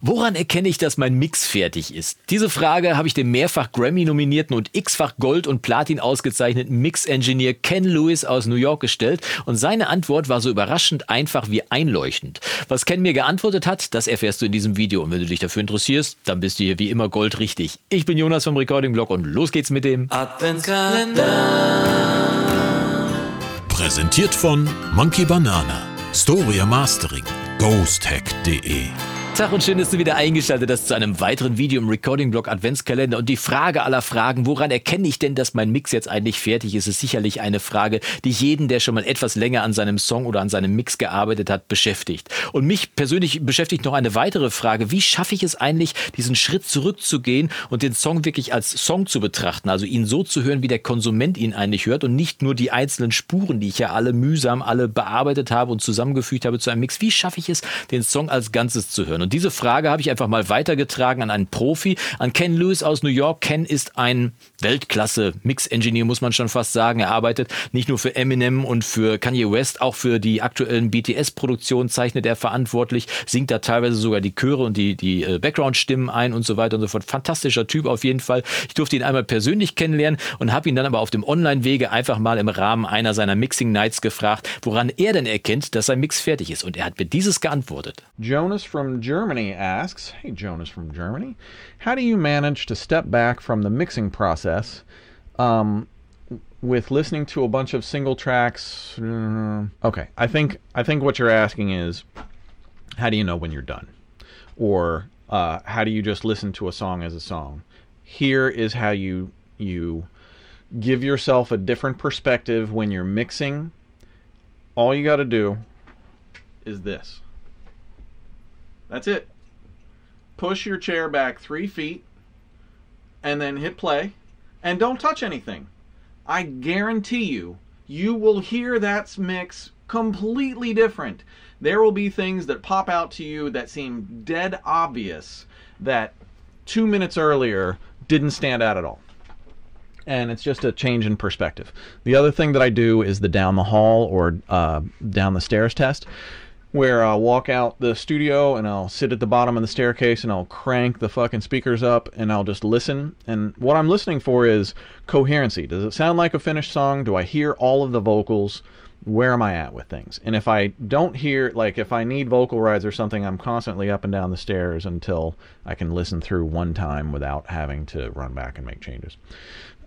Woran erkenne ich, dass mein Mix fertig ist? Diese Frage habe ich dem mehrfach Grammy-nominierten und x-fach Gold- und Platin ausgezeichneten Mix-Engineer Ken Lewis aus New York gestellt und seine Antwort war so überraschend einfach wie einleuchtend. Was Ken mir geantwortet hat, das erfährst du in diesem Video und wenn du dich dafür interessierst, dann bist du hier wie immer goldrichtig. Ich bin Jonas vom Recording Blog und los geht's mit dem Adventskalender. Präsentiert von Monkey Banana, Storia Mastering, ghosthack.de Tag und schön, dass du wieder eingeschaltet hast zu einem weiteren Video im Recording-Blog Adventskalender. Und die Frage aller Fragen, woran erkenne ich denn, dass mein Mix jetzt eigentlich fertig ist, ist sicherlich eine Frage, die jeden, der schon mal etwas länger an seinem Song oder an seinem Mix gearbeitet hat, beschäftigt. Und mich persönlich beschäftigt noch eine weitere Frage. Wie schaffe ich es eigentlich, diesen Schritt zurückzugehen und den Song wirklich als Song zu betrachten? Also ihn so zu hören, wie der Konsument ihn eigentlich hört und nicht nur die einzelnen Spuren, die ich ja alle mühsam alle bearbeitet habe und zusammengefügt habe zu einem Mix. Wie schaffe ich es, den Song als Ganzes zu hören? Und diese Frage habe ich einfach mal weitergetragen an einen Profi, an Ken Lewis aus New York. Ken ist ein Weltklasse-Mix-Engineer, muss man schon fast sagen. Er arbeitet nicht nur für Eminem und für Kanye West, auch für die aktuellen BTS-Produktionen zeichnet er verantwortlich, singt da teilweise sogar die Chöre und die, die äh, Background-Stimmen ein und so weiter und so fort. Fantastischer Typ auf jeden Fall. Ich durfte ihn einmal persönlich kennenlernen und habe ihn dann aber auf dem Online-Wege einfach mal im Rahmen einer seiner Mixing-Nights gefragt, woran er denn erkennt, dass sein Mix fertig ist. Und er hat mir dieses geantwortet. Jonas from Germany asks, Hey, Jonas from Germany, how do you manage to step back from the mixing process um, with listening to a bunch of single tracks? Mm, okay, I think I think what you're asking is, how do you know when you're done, or uh, how do you just listen to a song as a song? Here is how you you give yourself a different perspective when you're mixing. All you got to do is this. That's it push your chair back three feet, and then hit play, and don't touch anything. I guarantee you, you will hear that mix completely different. There will be things that pop out to you that seem dead obvious that two minutes earlier didn't stand out at all. And it's just a change in perspective. The other thing that I do is the down the hall or uh, down the stairs test where I'll walk out the studio and I'll sit at the bottom of the staircase and I'll crank the fucking speakers up and I'll just listen. And what I'm listening for is coherency. Does it sound like a finished song? Do I hear all of the vocals? Where am I at with things? And if I don't hear, like if I need vocal rides or something, I'm constantly up and down the stairs until I can listen through one time without having to run back and make changes.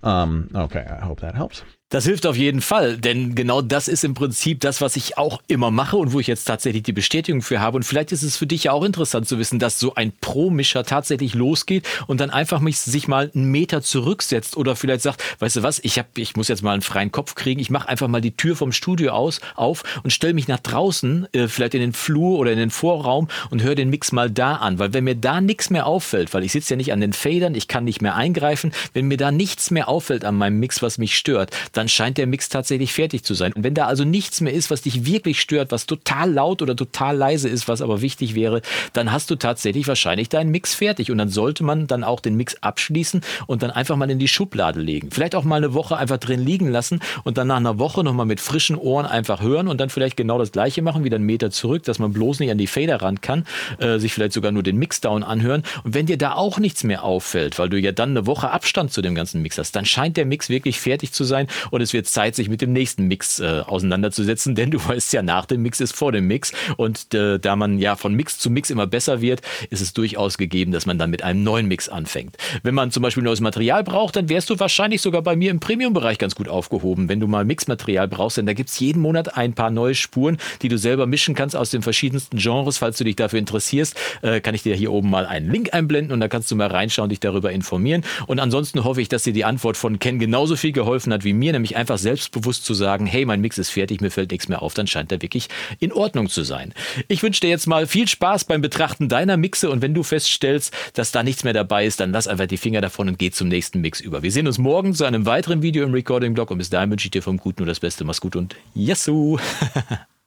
Um, okay, I hope that helps. Das hilft auf jeden Fall, denn genau das ist im Prinzip das, was ich auch immer mache und wo ich jetzt tatsächlich die Bestätigung für habe. Und vielleicht ist es für dich ja auch interessant zu wissen, dass so ein Pro-Mischer tatsächlich losgeht und dann einfach mich, sich mal einen Meter zurücksetzt oder vielleicht sagt, weißt du was, ich, hab, ich muss jetzt mal einen freien Kopf kriegen, ich mache einfach mal die Tür vom Studio aus auf und stelle mich nach draußen, äh, vielleicht in den Flur oder in den Vorraum und höre den Mix mal da an. Weil wenn mir da nichts mehr auffällt, weil ich sitze ja nicht an den Federn, ich kann nicht mehr eingreifen, wenn mir da nichts mehr auffällt an meinem Mix, was mich stört, dann dann scheint der Mix tatsächlich fertig zu sein. Und wenn da also nichts mehr ist, was dich wirklich stört, was total laut oder total leise ist, was aber wichtig wäre, dann hast du tatsächlich wahrscheinlich deinen Mix fertig. Und dann sollte man dann auch den Mix abschließen und dann einfach mal in die Schublade legen. Vielleicht auch mal eine Woche einfach drin liegen lassen und dann nach einer Woche nochmal mit frischen Ohren einfach hören und dann vielleicht genau das gleiche machen, wieder einen Meter zurück, dass man bloß nicht an die Fader ran kann, äh, sich vielleicht sogar nur den Mixdown anhören. Und wenn dir da auch nichts mehr auffällt, weil du ja dann eine Woche Abstand zu dem ganzen Mix hast, dann scheint der Mix wirklich fertig zu sein und es wird Zeit, sich mit dem nächsten Mix äh, auseinanderzusetzen, denn du weißt ja, nach dem Mix ist vor dem Mix und äh, da man ja von Mix zu Mix immer besser wird, ist es durchaus gegeben, dass man dann mit einem neuen Mix anfängt. Wenn man zum Beispiel neues Material braucht, dann wärst du wahrscheinlich sogar bei mir im Premium-Bereich ganz gut aufgehoben. Wenn du mal Mixmaterial brauchst, denn da gibt es jeden Monat ein paar neue Spuren, die du selber mischen kannst aus den verschiedensten Genres. Falls du dich dafür interessierst, äh, kann ich dir hier oben mal einen Link einblenden und da kannst du mal reinschauen, dich darüber informieren. Und ansonsten hoffe ich, dass dir die Antwort von Ken genauso viel geholfen hat wie mir, nämlich einfach selbstbewusst zu sagen, hey, mein Mix ist fertig, mir fällt nichts mehr auf, dann scheint er wirklich in Ordnung zu sein. Ich wünsche dir jetzt mal viel Spaß beim Betrachten deiner Mixe und wenn du feststellst, dass da nichts mehr dabei ist, dann lass einfach die Finger davon und geh zum nächsten Mix über. Wir sehen uns morgen zu einem weiteren Video im Recording-Blog und bis dahin wünsche ich dir vom Guten nur das Beste. Mach's gut und Yesu!